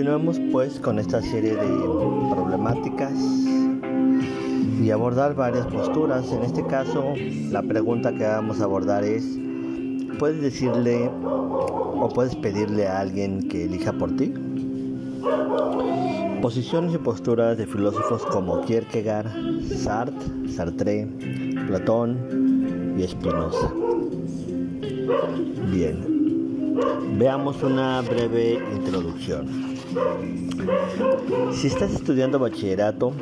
Continuemos pues con esta serie de problemáticas y abordar varias posturas. En este caso, la pregunta que vamos a abordar es, ¿puedes decirle o puedes pedirle a alguien que elija por ti? Posiciones y posturas de filósofos como Kierkegaard, Sartre, Sartre, Platón y Spinoza. Bien, veamos una breve introducción. Si estás estudiando bachillerato,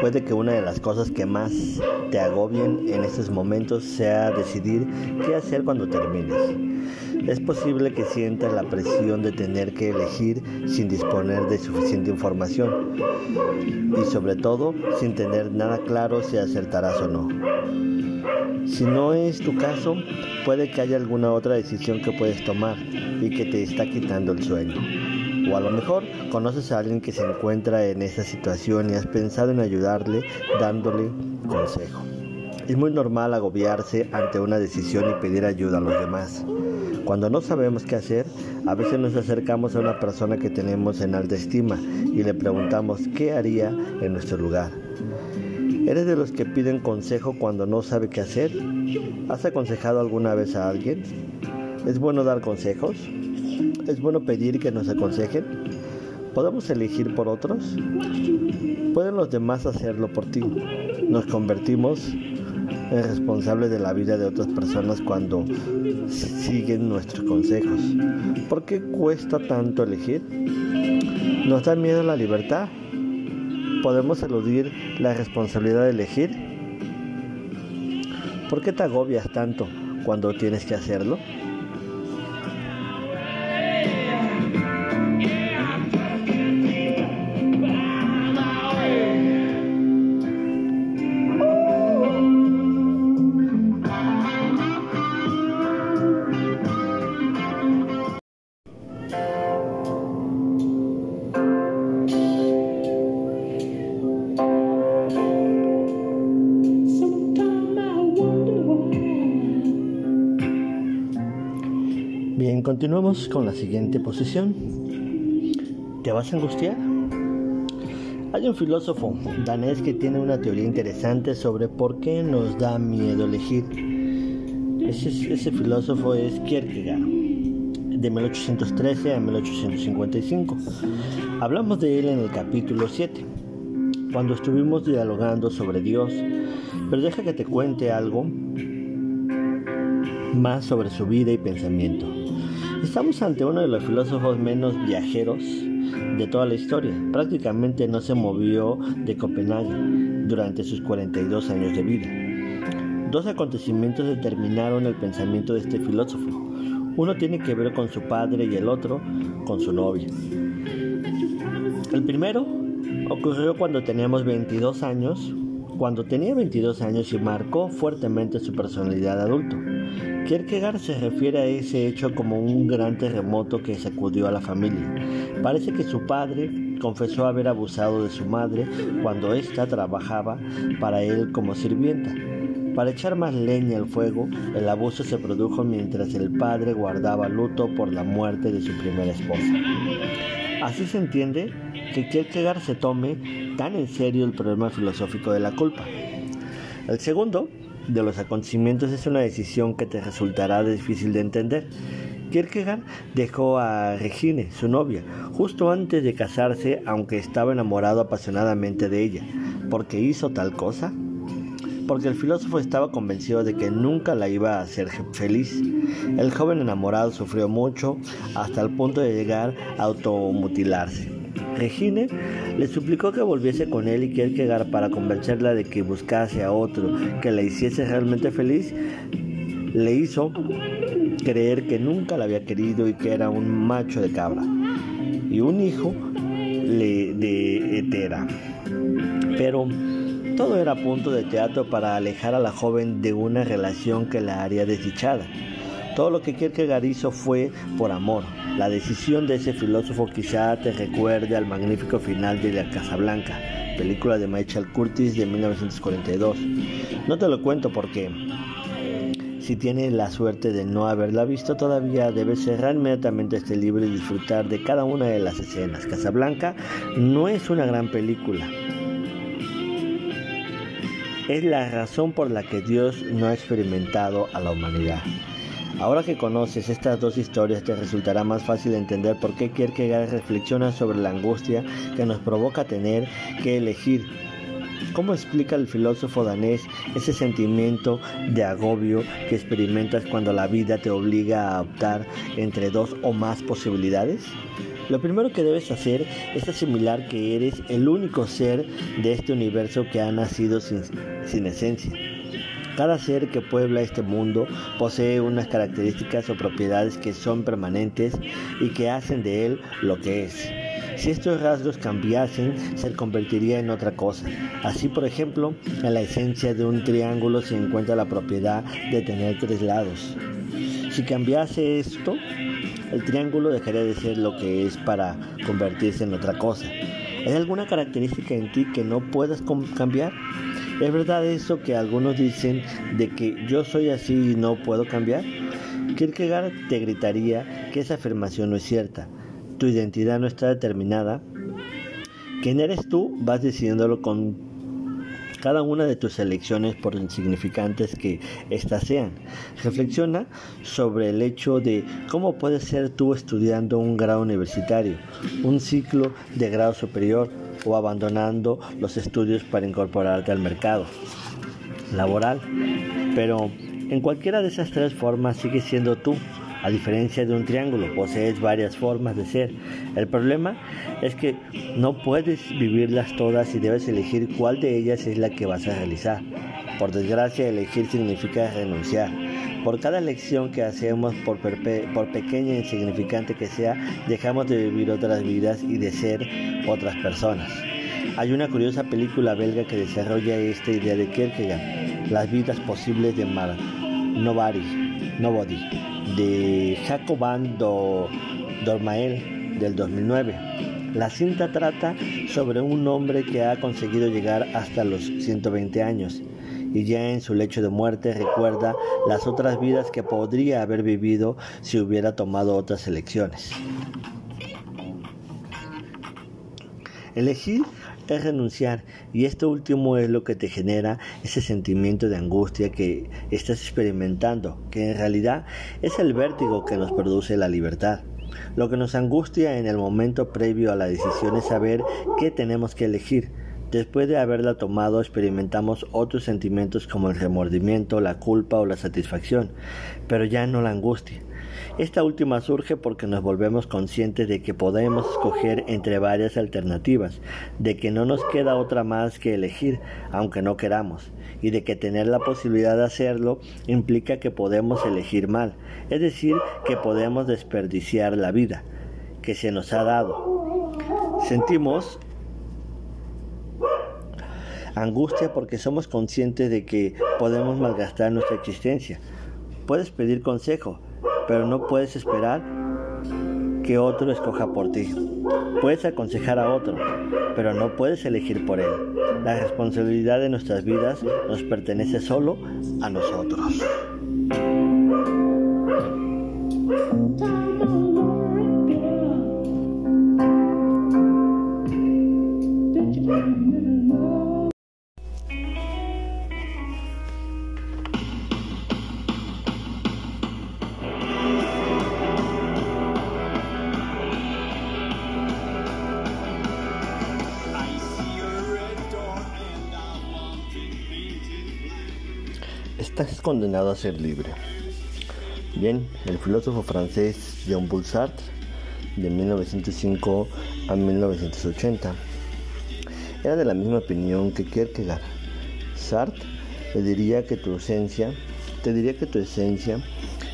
puede que una de las cosas que más te agobien en estos momentos sea decidir qué hacer cuando termines. Es posible que sientas la presión de tener que elegir sin disponer de suficiente información y sobre todo sin tener nada claro si acertarás o no. Si no es tu caso, puede que haya alguna otra decisión que puedes tomar y que te está quitando el sueño. O a lo mejor conoces a alguien que se encuentra en esa situación y has pensado en ayudarle dándole consejo. Es muy normal agobiarse ante una decisión y pedir ayuda a los demás. Cuando no sabemos qué hacer, a veces nos acercamos a una persona que tenemos en alta estima y le preguntamos qué haría en nuestro lugar. ¿Eres de los que piden consejo cuando no sabe qué hacer? ¿Has aconsejado alguna vez a alguien? ¿Es bueno dar consejos? ¿Es bueno pedir que nos aconsejen? ¿Podemos elegir por otros? ¿Pueden los demás hacerlo por ti? Nos convertimos en responsables de la vida de otras personas cuando siguen nuestros consejos. ¿Por qué cuesta tanto elegir? ¿Nos da miedo la libertad? ¿Podemos eludir la responsabilidad de elegir? ¿Por qué te agobias tanto cuando tienes que hacerlo? Continuamos con la siguiente posición. ¿Te vas a angustiar? Hay un filósofo danés que tiene una teoría interesante sobre por qué nos da miedo elegir. Ese, filósofo es Kierkegaard, de 1813 a 1855. Hablamos de él en el capítulo 7, cuando estuvimos dialogando sobre Dios. Pero deja que te cuente algo más sobre su vida y pensamiento. Estamos ante uno de los filósofos menos viajeros de toda la historia. Prácticamente no se movió de Copenhague durante sus 42 años de vida. Dos acontecimientos determinaron el pensamiento de este filósofo. Uno tiene que ver con su padre y el otro con su novia. El primero ocurrió cuando teníamos 22 años, cuando tenía 22 años y marcó fuertemente su personalidad adulto. Kierkegaard se refiere a ese hecho como un gran terremoto que sacudió a la familia. Parece que su padre confesó haber abusado de su madre cuando ésta trabajaba para él como sirvienta. Para echar más leña al fuego, el abuso se produjo mientras el padre guardaba luto por la muerte de su primera esposa. Así se entiende que Kierkegaard se tome tan en serio el problema filosófico de la culpa. El segundo de los acontecimientos es una decisión que te resultará difícil de entender. Kierkegaard dejó a Regine, su novia, justo antes de casarse, aunque estaba enamorado apasionadamente de ella. ¿Por qué hizo tal cosa? Porque el filósofo estaba convencido de que nunca la iba a hacer feliz. El joven enamorado sufrió mucho hasta el punto de llegar a automutilarse. Regine le suplicó que volviese con él y Kierkegaard para convencerla de que buscase a otro que la hiciese realmente feliz, le hizo creer que nunca la había querido y que era un macho de cabra y un hijo de hetera. Pero todo era punto de teatro para alejar a la joven de una relación que la haría desdichada. Todo lo que Kierkegaard hizo fue por amor. La decisión de ese filósofo quizá te recuerde al magnífico final de La Casa Blanca, película de Michael Curtis de 1942. No te lo cuento porque Si tienes la suerte de no haberla visto todavía, debes cerrar inmediatamente este libro y disfrutar de cada una de las escenas. Casablanca no es una gran película. Es la razón por la que Dios no ha experimentado a la humanidad. Ahora que conoces estas dos historias te resultará más fácil entender por qué Kierkegaard reflexiona sobre la angustia que nos provoca tener que elegir ¿Cómo explica el filósofo danés ese sentimiento de agobio que experimentas cuando la vida te obliga a optar entre dos o más posibilidades? Lo primero que debes hacer es asimilar que eres el único ser de este universo que ha nacido sin, sin esencia. Cada ser que puebla este mundo posee unas características o propiedades que son permanentes y que hacen de él lo que es. Si estos rasgos cambiasen, se convertiría en otra cosa. Así, por ejemplo, en la esencia de un triángulo se encuentra la propiedad de tener tres lados. Si cambiase esto, el triángulo dejaría de ser lo que es para convertirse en otra cosa. ¿Hay alguna característica en ti que no puedas cambiar? ¿Es verdad eso que algunos dicen de que yo soy así y no puedo cambiar? Kierkegaard te gritaría que esa afirmación no es cierta tu identidad no está determinada, quién eres tú vas decidiéndolo con cada una de tus elecciones por insignificantes que éstas sean. Reflexiona sobre el hecho de cómo puedes ser tú estudiando un grado universitario, un ciclo de grado superior o abandonando los estudios para incorporarte al mercado laboral. Pero en cualquiera de esas tres formas sigue siendo tú a diferencia de un triángulo, posees varias formas de ser. El problema es que no puedes vivirlas todas y debes elegir cuál de ellas es la que vas a realizar. Por desgracia, elegir significa renunciar. Por cada elección que hacemos, por, pequeña e insignificante que sea, dejamos de vivir otras vidas y de ser otras personas. Hay una curiosa película belga que desarrolla esta idea de Kierkegaard, Las vidas posibles de Mar Nobody, Nobody de Jacoban Dormael del 2009. La cinta trata sobre un hombre que ha conseguido llegar hasta los 120 años y ya en su lecho de muerte recuerda las otras vidas que podría haber vivido si hubiera tomado otras elecciones. Elegir es renunciar y esto último es lo que te genera ese sentimiento de angustia que estás experimentando, que en realidad es el vértigo que nos produce la libertad. Lo que nos angustia en el momento previo a la decisión es saber qué tenemos que elegir. Después de haberla tomado experimentamos otros sentimientos como el remordimiento, la culpa o la satisfacción, pero ya no la angustia. Esta última surge porque nos volvemos conscientes de que podemos escoger entre varias alternativas, de que no nos queda otra más que elegir, aunque no queramos, y de que tener la posibilidad de hacerlo implica que podemos elegir mal, es decir, que podemos desperdiciar la vida que se nos ha dado. Sentimos angustia porque somos conscientes de que podemos malgastar nuestra existencia. Puedes pedir consejo, pero no puedes esperar que otro escoja por ti. Puedes aconsejar a otro, pero no puedes elegir por él. La responsabilidad de nuestras vidas nos pertenece solo a nosotros. Condenado a ser libre. Bien, el filósofo francés Jean-Paul Sartre, de 1905 a 1980, era de la misma opinión que Kierkegaard. Sartre le diría que tu esencia, te diría que tu esencia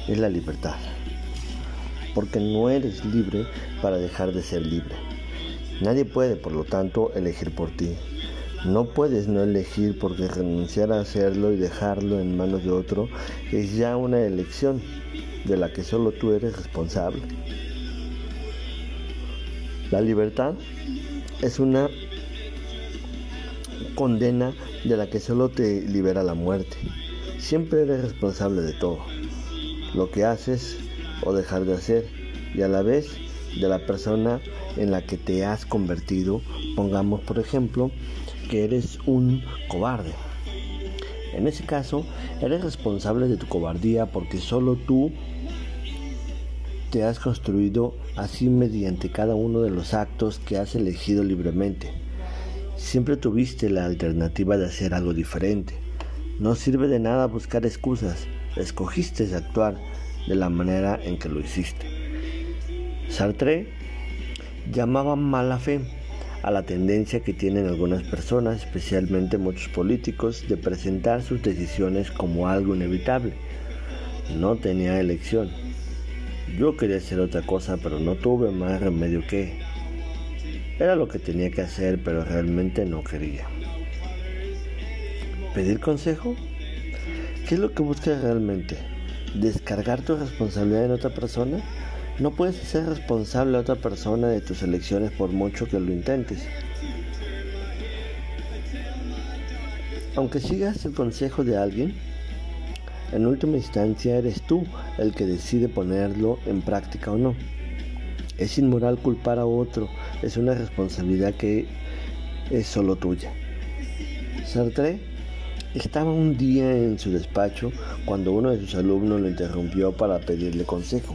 es la libertad, porque no eres libre para dejar de ser libre. Nadie puede, por lo tanto, elegir por ti. No puedes no elegir porque renunciar a hacerlo y dejarlo en manos de otro es ya una elección de la que solo tú eres responsable. La libertad es una condena de la que solo te libera la muerte. Siempre eres responsable de todo, lo que haces o dejar de hacer y a la vez de la persona en la que te has convertido. Pongamos por ejemplo que eres un cobarde. En ese caso, eres responsable de tu cobardía porque solo tú te has construido así mediante cada uno de los actos que has elegido libremente. Siempre tuviste la alternativa de hacer algo diferente. No sirve de nada buscar excusas. Escogiste actuar de la manera en que lo hiciste. Sartre llamaba mala fe a la tendencia que tienen algunas personas, especialmente muchos políticos, de presentar sus decisiones como algo inevitable. No tenía elección. Yo quería hacer otra cosa, pero no tuve más remedio que. Era lo que tenía que hacer, pero realmente no quería. ¿Pedir consejo? ¿Qué es lo que buscas realmente? ¿Descargar tu responsabilidad en otra persona? No puedes ser responsable a otra persona de tus elecciones por mucho que lo intentes. Aunque sigas el consejo de alguien, en última instancia eres tú el que decide ponerlo en práctica o no. Es inmoral culpar a otro, es una responsabilidad que es solo tuya. Sartre estaba un día en su despacho cuando uno de sus alumnos lo interrumpió para pedirle consejo.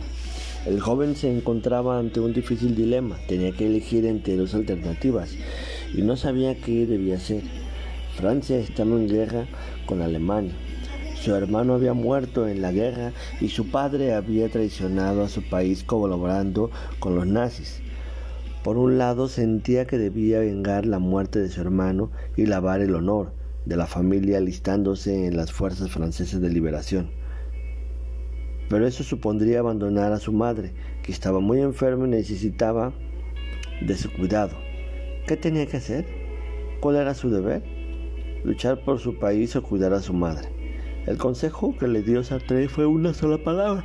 El joven se encontraba ante un difícil dilema, tenía que elegir entre dos alternativas y no sabía qué debía hacer. Francia estaba en guerra con Alemania. Su hermano había muerto en la guerra y su padre había traicionado a su país colaborando con los nazis. Por un lado sentía que debía vengar la muerte de su hermano y lavar el honor de la familia alistándose en las fuerzas francesas de liberación pero eso supondría abandonar a su madre, que estaba muy enferma y necesitaba de su cuidado. ¿Qué tenía que hacer? ¿Cuál era su deber? Luchar por su país o cuidar a su madre. El consejo que le dio Sartre fue una sola palabra.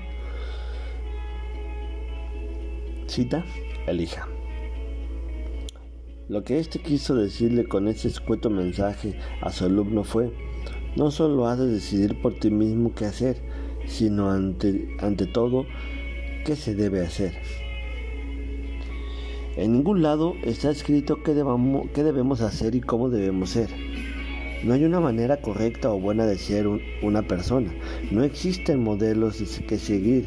Cita, elija. Lo que éste quiso decirle con ese escueto mensaje a su alumno fue, no solo has de decidir por ti mismo qué hacer, sino ante, ante todo qué se debe hacer. En ningún lado está escrito qué, debamos, qué debemos hacer y cómo debemos ser. No hay una manera correcta o buena de ser una persona. No existen modelos que seguir.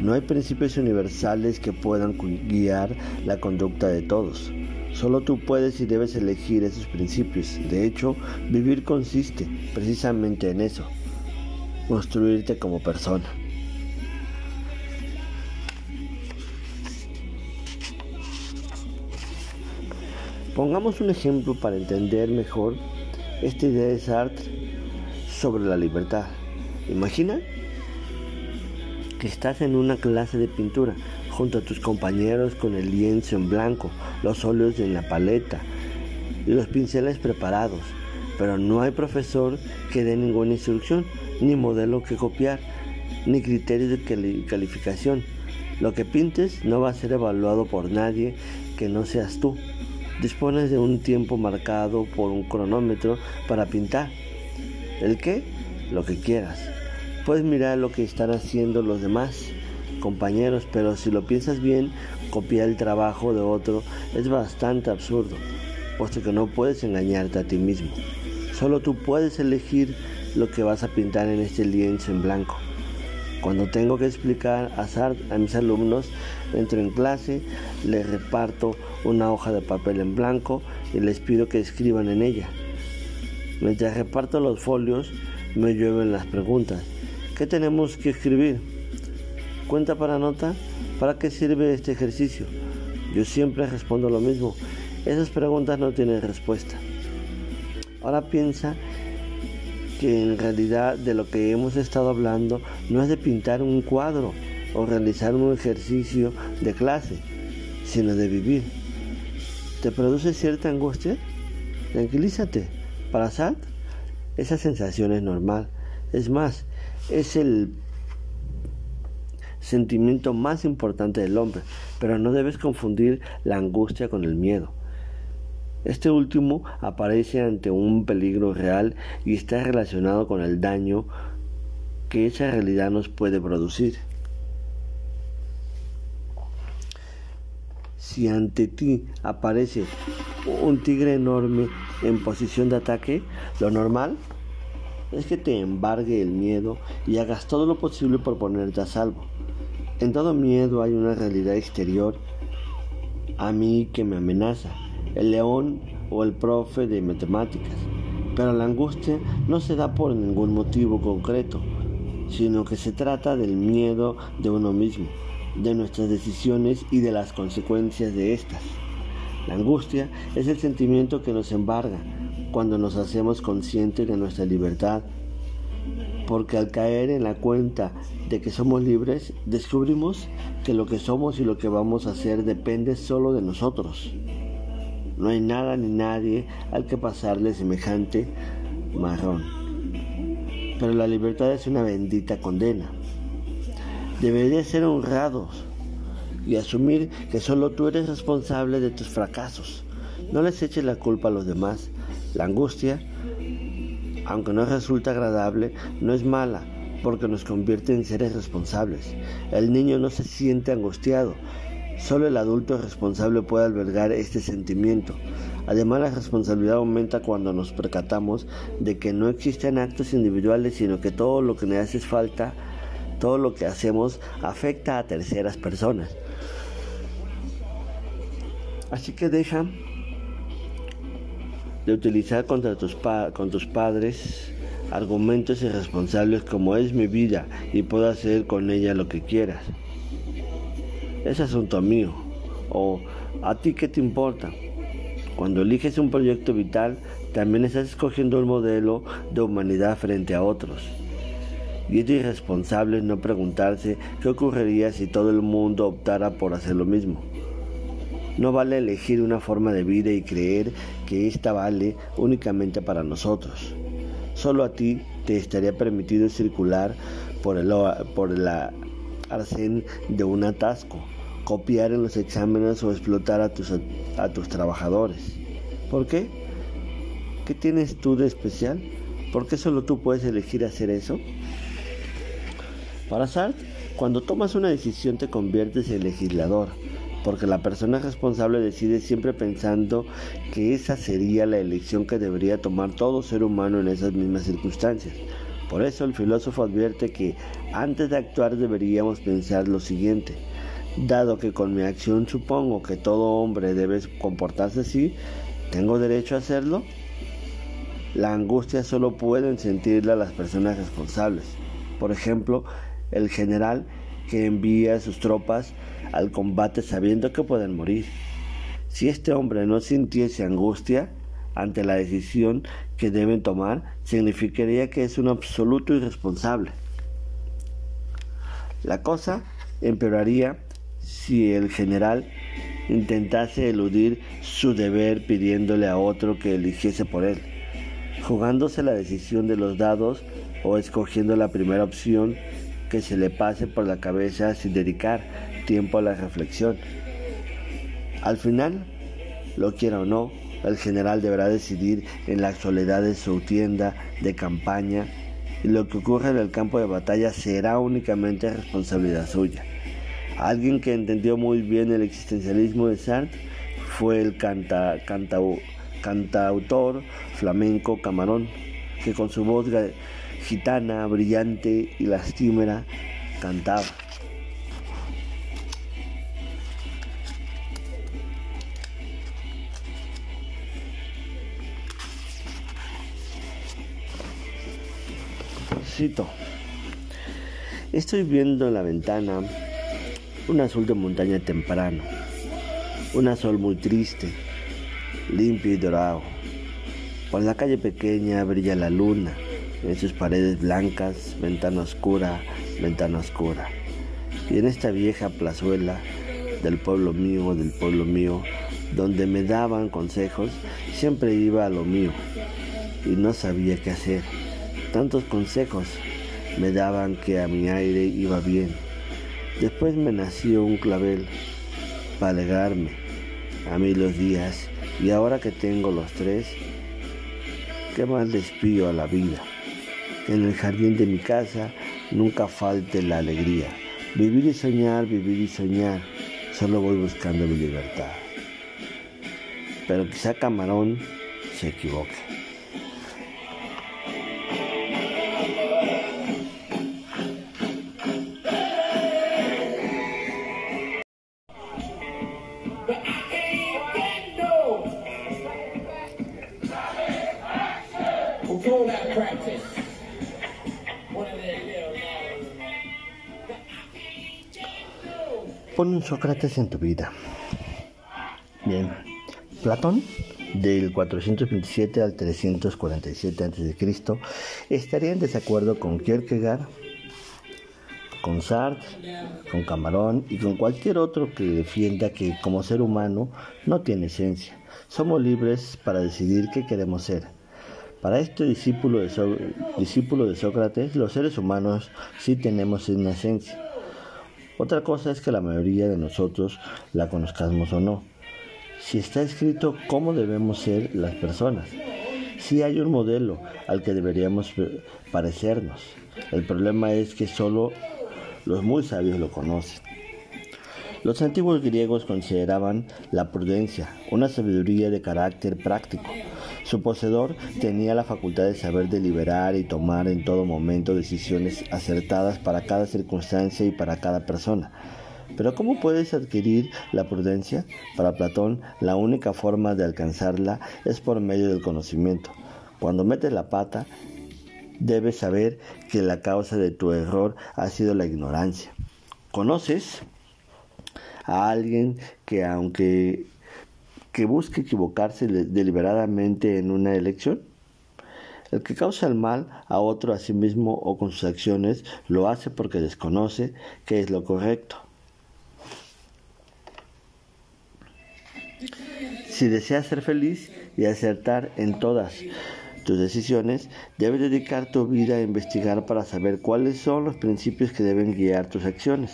No hay principios universales que puedan guiar la conducta de todos. Solo tú puedes y debes elegir esos principios. De hecho, vivir consiste precisamente en eso construirte como persona. Pongamos un ejemplo para entender mejor esta idea de Sartre sobre la libertad. Imagina que estás en una clase de pintura junto a tus compañeros con el lienzo en blanco, los óleos en la paleta y los pinceles preparados, pero no hay profesor que dé ninguna instrucción, ni modelo que copiar, ni criterio de calificación. Lo que pintes no va a ser evaluado por nadie que no seas tú. Dispones de un tiempo marcado por un cronómetro para pintar. ¿El qué? Lo que quieras. Puedes mirar lo que están haciendo los demás compañeros, pero si lo piensas bien, copiar el trabajo de otro es bastante absurdo, puesto que no puedes engañarte a ti mismo. Solo tú puedes elegir lo que vas a pintar en este lienzo en blanco. Cuando tengo que explicar a a mis alumnos, entro en clase, les reparto una hoja de papel en blanco y les pido que escriban en ella. Mientras reparto los folios, me llueven las preguntas. ¿Qué tenemos que escribir? ¿Cuenta para nota? ¿Para qué sirve este ejercicio? Yo siempre respondo lo mismo. Esas preguntas no tienen respuesta. Ahora piensa que en realidad de lo que hemos estado hablando no es de pintar un cuadro o realizar un ejercicio de clase, sino de vivir. ¿Te produce cierta angustia? Tranquilízate. Para Sad, esa sensación es normal. Es más, es el sentimiento más importante del hombre, pero no debes confundir la angustia con el miedo. Este último aparece ante un peligro real y está relacionado con el daño que esa realidad nos puede producir. Si ante ti aparece un tigre enorme en posición de ataque, lo normal es que te embargue el miedo y hagas todo lo posible por ponerte a salvo. En todo miedo hay una realidad exterior a mí que me amenaza, el león o el profe de matemáticas. Pero la angustia no se da por ningún motivo concreto, sino que se trata del miedo de uno mismo, de nuestras decisiones y de las consecuencias de estas. La angustia es el sentimiento que nos embarga cuando nos hacemos conscientes de nuestra libertad, porque al caer en la cuenta de que somos libres, descubrimos que lo que somos y lo que vamos a hacer depende solo de nosotros. No hay nada ni nadie al que pasarle semejante marrón. Pero la libertad es una bendita condena. Deberías ser honrados y asumir que solo tú eres responsable de tus fracasos. No les eches la culpa a los demás. La angustia, aunque no resulta agradable, no es mala porque nos convierte en seres responsables. El niño no se siente angustiado, Solo el adulto responsable puede albergar este sentimiento. Además, la responsabilidad aumenta cuando nos percatamos de que no existen actos individuales, sino que todo lo que nos hace falta, todo lo que hacemos, afecta a terceras personas. Así que deja de utilizar contra tus, padres argumentos irresponsables como es mi vida y puedo hacer con ella lo que quieras es asunto mío. O a ti qué te importa. Cuando eliges un proyecto vital, también estás escogiendo un modelo de humanidad frente a otros. Y es irresponsable no preguntarse qué ocurriría si todo el mundo optara por hacer lo mismo. No vale elegir una forma de vida y creer que ésta vale únicamente para nosotros. Solo a ti te estaría permitido circular por el, por la arcén de un atasco, copiar en los exámenes o explotar a tus, a tus trabajadores. ¿Por qué? ¿Qué tienes tú de especial? ¿Por qué solo tú puedes elegir hacer eso? Para Sartre, cuando tomas una decisión te conviertes en legislador, porque la persona responsable decide siempre pensando que esa sería la elección que debería tomar todo ser humano en esas mismas circunstancias. Por eso el filósofo advierte que antes de actuar deberíamos pensar lo siguiente. Dado que con mi acción supongo que todo hombre debe comportarse así, ¿tengo derecho a hacerlo? La angustia solo pueden sentirla las personas responsables. Por ejemplo, el general que envía a sus tropas al combate sabiendo que pueden morir. Si este hombre no sintiese angustia, ante la decisión que deben tomar significaría que es un absoluto irresponsable. La cosa empeoraría si el general intentase eludir su deber pidiéndole a otro que eligiese por él, jugándose la decisión de los dados o escogiendo la primera opción que se le pase por la cabeza sin dedicar tiempo a la reflexión. Al final, lo quiera o no, el general deberá decidir en la soledad de su tienda de campaña y lo que ocurra en el campo de batalla será únicamente responsabilidad suya. Alguien que entendió muy bien el existencialismo de Sartre fue el cantautor flamenco Camarón, que con su voz gitana, brillante y lastimera cantaba. Estoy viendo en la ventana un azul de montaña temprano, un azul muy triste, limpio y dorado. Por la calle pequeña brilla la luna, en sus paredes blancas, ventana oscura, ventana oscura. Y en esta vieja plazuela del pueblo mío, del pueblo mío, donde me daban consejos, siempre iba a lo mío y no sabía qué hacer Tantos consejos me daban que a mi aire iba bien. Después me nació un clavel para alegrarme a mí los días y ahora que tengo los tres, ¿qué más les pido a la vida? Que en el jardín de mi casa nunca falte la alegría. Vivir y soñar, vivir y soñar, solo voy buscando mi libertad. Pero quizá Camarón se equivoque. Pon un Sócrates en tu vida. Bien, Platón del 427 al 347 a.C. estaría en desacuerdo con Kierkegaard, con Sartre, con Camarón y con cualquier otro que defienda que como ser humano no tiene esencia. Somos libres para decidir qué queremos ser. Para este discípulo de, Sócrates, los seres humanos sí tenemos una esencia. Otra cosa es que la mayoría de nosotros la conozcamos o no. Si está escrito cómo debemos ser las personas, si hay un modelo al que deberíamos parecernos. El problema es que solo los muy sabios lo conocen. Los antiguos griegos consideraban la prudencia una sabiduría de carácter práctico. Su poseedor tenía la facultad de saber deliberar y tomar en todo momento decisiones acertadas para cada circunstancia y para cada persona. Pero ¿cómo puedes adquirir la prudencia? Para Platón, la única forma de alcanzarla es por medio del conocimiento. Cuando metes la pata, debes saber que la causa de tu error ha sido la ignorancia. ¿Conoces a alguien que aunque que busque equivocarse deliberadamente en una elección? El que causa el mal a otro a sí mismo o con sus acciones lo hace porque desconoce qué es lo correcto. Si deseas ser feliz y acertar en todas tus decisiones, debes dedicar tu vida a investigar para saber cuáles son los principios que deben guiar tus acciones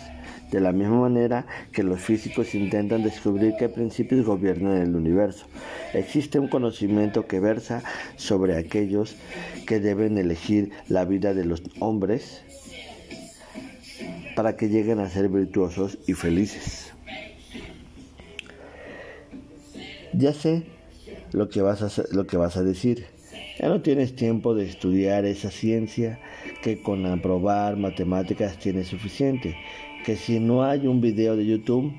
de la misma manera que los físicos intentan descubrir qué principios gobiernan el universo. Existe un conocimiento que versa sobre aquellos que deben elegir la vida de los hombres para que lleguen a ser virtuosos y felices. Ya sé lo que vas a, lo que vas a decir. Ya no tienes tiempo de estudiar esa ciencia que con aprobar matemáticas tienes suficiente que si no hay un video de YouTube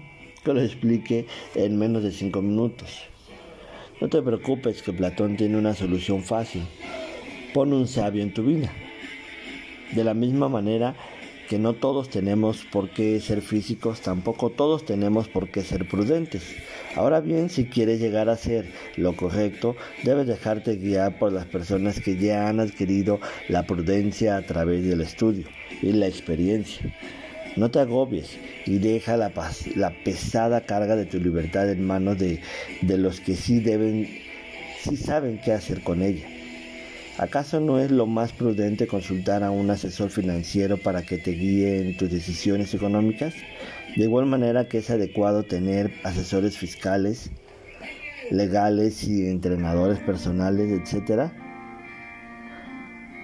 que lo explique en menos de 5 minutos. No te preocupes que Platón tiene una solución fácil. Pon un sabio en tu vida. De la misma manera que no todos tenemos por qué ser físicos, tampoco todos tenemos por qué ser prudentes. Ahora bien, si quieres llegar a ser lo correcto, debes dejarte guiar por las personas que ya han adquirido la prudencia a través del estudio y la experiencia. No te agobies y deja la, pesada carga de tu libertad en manos de, de los que sí deben, sí saben qué hacer con ella. ¿Acaso no es lo más prudente consultar a un asesor financiero para que te guíe en tus decisiones económicas? De igual manera que es adecuado tener asesores fiscales, legales y entrenadores personales, etc.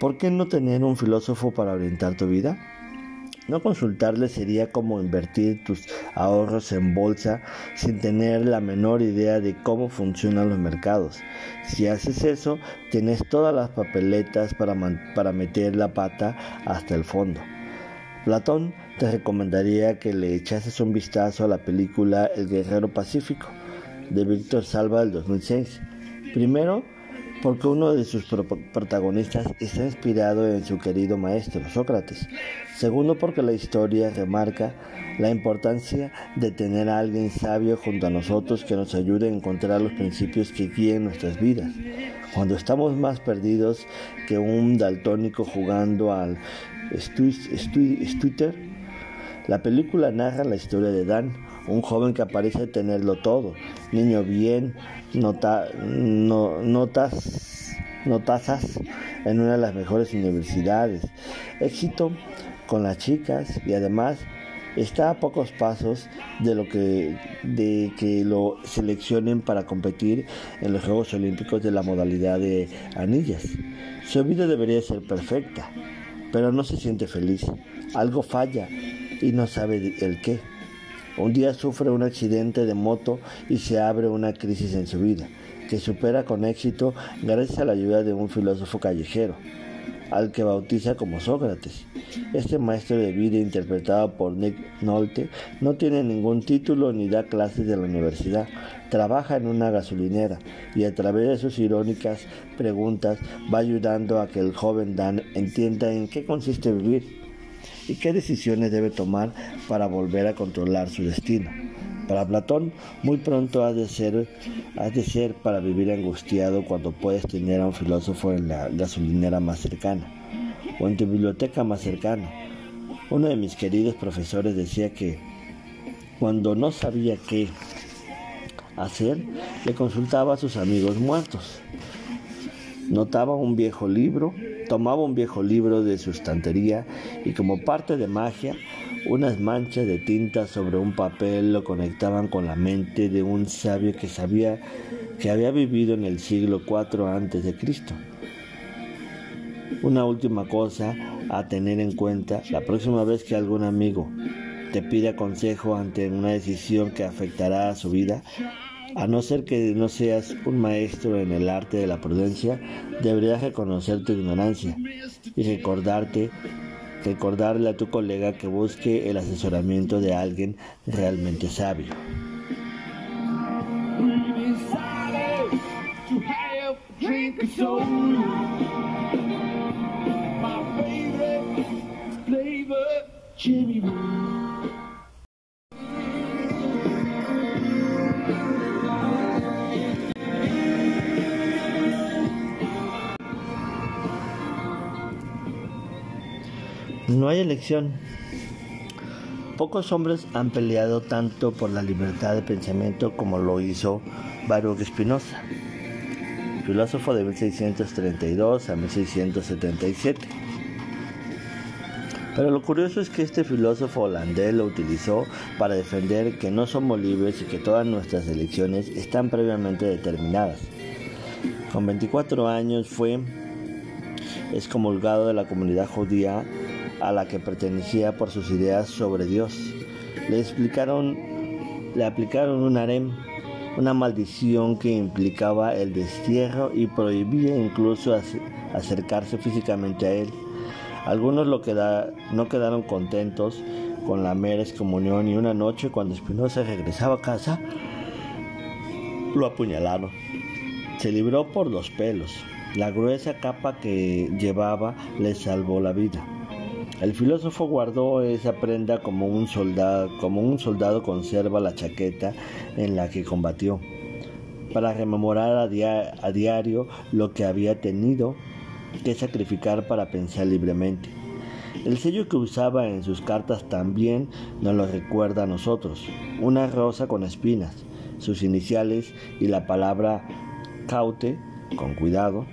¿Por qué no tener un filósofo para orientar tu vida? No consultarle sería como invertir tus ahorros en bolsa sin tener la menor idea de cómo funcionan los mercados. Si haces eso, tienes todas las papeletas para, para meter la pata hasta el fondo. Platón te recomendaría que le echases un vistazo a la película El Guerrero Pacífico de Víctor Salva del 2006. Primero, porque uno de sus protagonistas está inspirado en su querido maestro, Sócrates. Segundo, porque la historia remarca la importancia de tener a alguien sabio junto a nosotros que nos ayude a encontrar los principios que guíen nuestras vidas. Cuando estamos más perdidos que un daltónico jugando al Twitter, la película narra la historia de Dan, un joven que parece tenerlo todo, niño bien, nota, no, notas, notazas en una de las mejores universidades, éxito con las chicas y además está a pocos pasos de lo que de que lo seleccionen para competir en los Juegos Olímpicos de la modalidad de anillas. Su vida debería ser perfecta, pero no se siente feliz. Algo falla y no sabe el qué. Un día sufre un accidente de moto y se abre una crisis en su vida, que supera con éxito gracias a la ayuda de un filósofo callejero, al que bautiza como Sócrates. Este maestro de vida interpretado por Nick Nolte no tiene ningún título ni da clases de la universidad. Trabaja en una gasolinera y a través de sus irónicas preguntas va ayudando a que el joven Dan entienda en qué consiste vivir y qué decisiones debe tomar para volver a controlar su destino. Para Platón, muy pronto has de ser, de ser para vivir angustiado cuando puedes tener a un filósofo en la gasolinera más cercana o en tu biblioteca más cercana. Uno de mis queridos profesores decía que cuando no sabía qué hacer, le consultaba a sus amigos muertos. Notaba un viejo libro Tomaba un viejo libro de su estantería y como parte de magia, unas manchas de tinta sobre un papel lo conectaban con la mente de un sabio que sabía que había vivido en el siglo IV antes de Cristo. Una última cosa a tener en cuenta la próxima vez que algún amigo te pida consejo ante una decisión que afectará a su vida, a no ser que no seas un maestro en el arte de la prudencia, deberías reconocer tu ignorancia y recordarte, recordarle a tu colega que busque el asesoramiento de alguien realmente sabio. No hay elección. Pocos hombres han peleado tanto por la libertad de pensamiento como lo hizo Baruch Spinoza, filósofo de 1632 a 1677. Pero lo curioso es que este filósofo holandés lo utilizó para defender que no somos libres y que todas nuestras elecciones están previamente determinadas. Con 24 años fue excomulgado de la comunidad judía a la que pertenecía por sus ideas sobre Dios. Le explicaron, le aplicaron un harem, una maldición que implicaba el destierro y prohibía incluso acercarse físicamente a él. Algunos lo no quedaron contentos con la mera excomunión y una noche cuando Espinosa regresaba a casa, lo apuñalaron. Se libró por los pelos. La gruesa capa que llevaba le salvó la vida. El filósofo guardó esa prenda como un soldado, como un soldado conserva la chaqueta en la que combatió, para rememorar a, a diario lo que había tenido que sacrificar para pensar libremente. El sello que usaba en sus cartas también nos lo recuerda a nosotros, una rosa con espinas, sus iniciales y la palabra caute, con cuidado,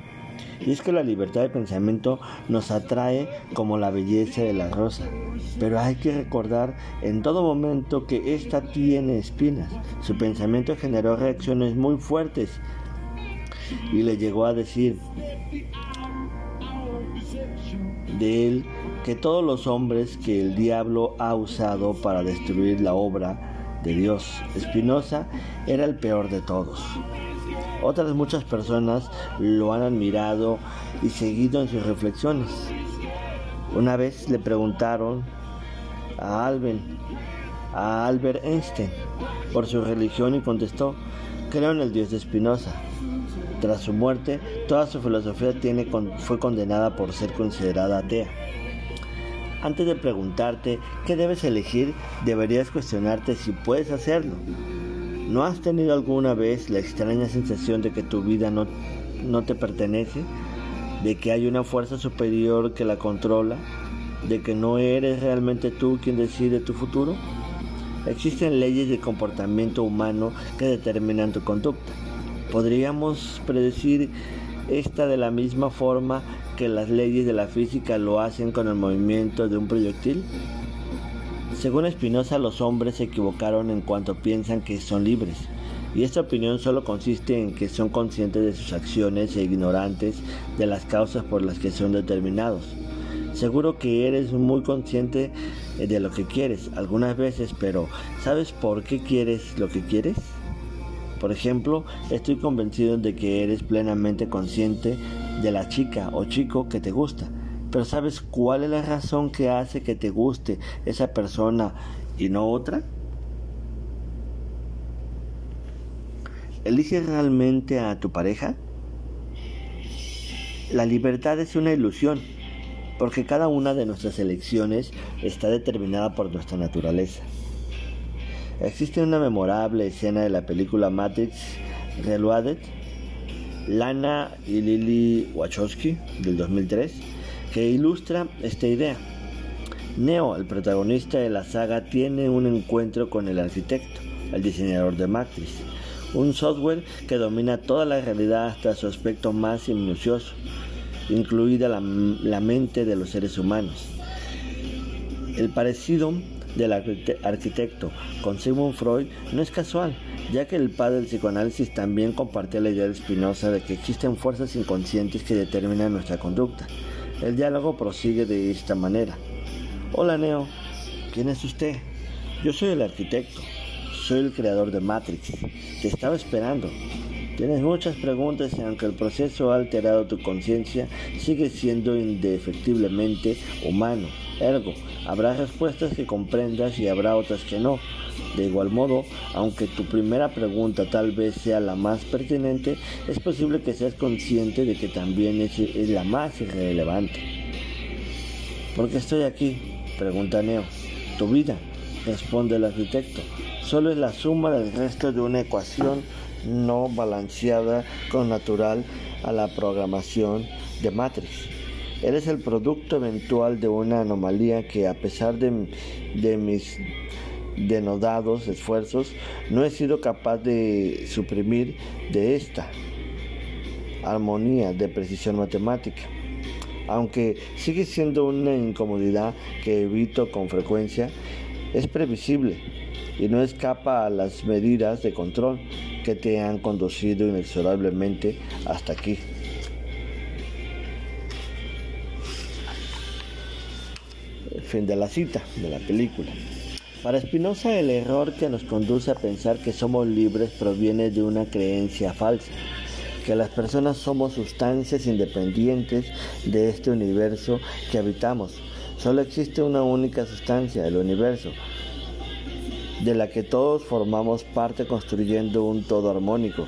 y es que la libertad de pensamiento nos atrae como la belleza de la rosa. Pero hay que recordar en todo momento que ésta tiene espinas. Su pensamiento generó reacciones muy fuertes y le llegó a decir de él que todos los hombres que el diablo ha usado para destruir la obra de Dios, Espinosa era el peor de todos. Otras muchas personas lo han admirado y seguido en sus reflexiones. Una vez le preguntaron a a Albert Einstein, por su religión y contestó, creo en el Dios de Spinoza. Tras su muerte, toda su filosofía fue condenada por ser considerada atea. Antes de preguntarte qué debes elegir, deberías cuestionarte si puedes hacerlo. ¿No has tenido alguna vez la extraña sensación de que tu vida no, no te pertenece? ¿De que hay una fuerza superior que la controla? ¿De que no eres realmente tú quien decide tu futuro? Existen leyes de comportamiento humano que determinan tu conducta. ¿Podríamos predecir esta de la misma forma que las leyes de la física lo hacen con el movimiento de un proyectil? Según Spinoza, los hombres se equivocaron en cuanto piensan que son libres, y esta opinión solo consiste en que son conscientes de sus acciones e ignorantes de las causas por las que son determinados. Seguro que eres muy consciente de lo que quieres algunas veces, pero ¿sabes por qué quieres lo que quieres? Por ejemplo, estoy convencido de que eres plenamente consciente de la chica o chico que te gusta, pero ¿sabes cuál es la razón que hace que te guste esa persona y no otra? ¿Eliges realmente a tu pareja? La libertad es una ilusión, porque cada una de nuestras elecciones está determinada por nuestra naturaleza. Existe una memorable escena de la película Matrix Reloaded, Lana y Lily Wachowski del 2003, que ilustra esta idea. Neo, el protagonista de la saga, tiene un encuentro con el arquitecto, el diseñador de Matrix, un software que domina toda la realidad hasta su aspecto más minucioso, incluida la, mente de los seres humanos. El parecido del arquitecto con Sigmund Freud no es casual, ya que el padre del psicoanálisis también compartía la idea de Spinoza de que existen fuerzas inconscientes que determinan nuestra conducta. El diálogo prosigue de esta manera. Hola Neo, ¿quién es usted? Yo soy el arquitecto, soy el creador de Matrix, te estaba esperando. Tienes muchas preguntas y aunque el proceso ha alterado tu conciencia, sigue siendo indefectiblemente humano. Ergo, habrá respuestas que comprendas y habrá otras que no. De igual modo, aunque tu primera pregunta tal vez sea la más pertinente, es posible que seas consciente de que también es, es la más irrelevante. ¿Por qué estoy aquí? Pregunta Neo. Tu vida, responde el arquitecto, solo es la suma del resto de una ecuación no balanceada con natural a la programación de Matrix. Eres el producto eventual de una anomalía que a pesar de, mis denodados esfuerzos, no he sido capaz de suprimir de esta armonía de precisión matemática. Aunque sigue siendo una incomodidad que evito con frecuencia, es previsible y no escapa a las medidas de control que te han conducido inexorablemente hasta aquí. Fin de la cita de la película. Para Spinoza el error que nos conduce a pensar que somos libres proviene de una creencia falsa, que las personas somos sustancias independientes de este universo que habitamos. Solo existe una única sustancia, el universo, de la que todos formamos parte construyendo un todo armónico.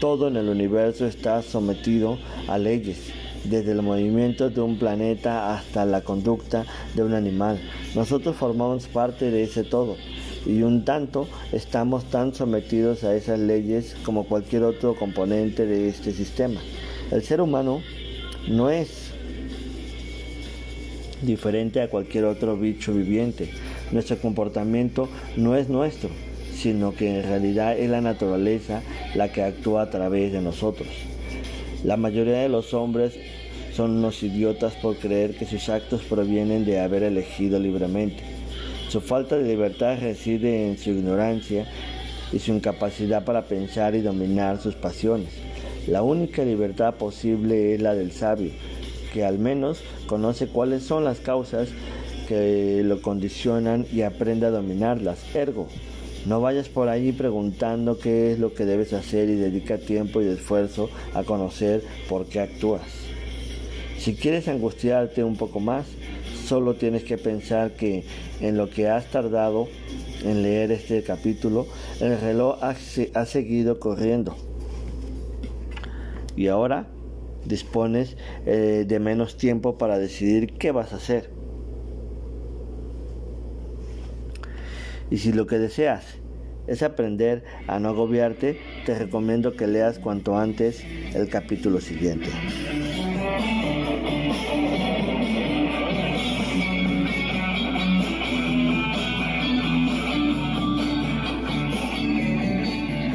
Todo en el universo está sometido a leyes, desde el movimiento de un planeta hasta la conducta de un animal. Nosotros formamos parte de ese todo y un tanto estamos tan sometidos a esas leyes como cualquier otro componente de este sistema. El ser humano no es diferente a cualquier otro bicho viviente. Nuestro comportamiento no es nuestro, sino que en realidad es la naturaleza la que actúa a través de nosotros. La mayoría de los hombres son unos idiotas por creer que sus actos provienen de haber elegido libremente. Su falta de libertad reside en su ignorancia y su incapacidad para pensar y dominar sus pasiones. La única libertad posible es la del sabio, que al menos conoce cuáles son las causas que lo condicionan y aprende a dominarlas. Ergo, no vayas por ahí preguntando qué es lo que debes hacer y dedica tiempo y esfuerzo a conocer por qué actúas. Si quieres angustiarte un poco más, solo tienes que pensar que en lo que has tardado en leer este capítulo, el reloj ha, seguido corriendo. Y ahora dispones eh, de menos tiempo para decidir qué vas a hacer. Y si lo que deseas es aprender a no agobiarte, te recomiendo que leas cuanto antes el capítulo siguiente.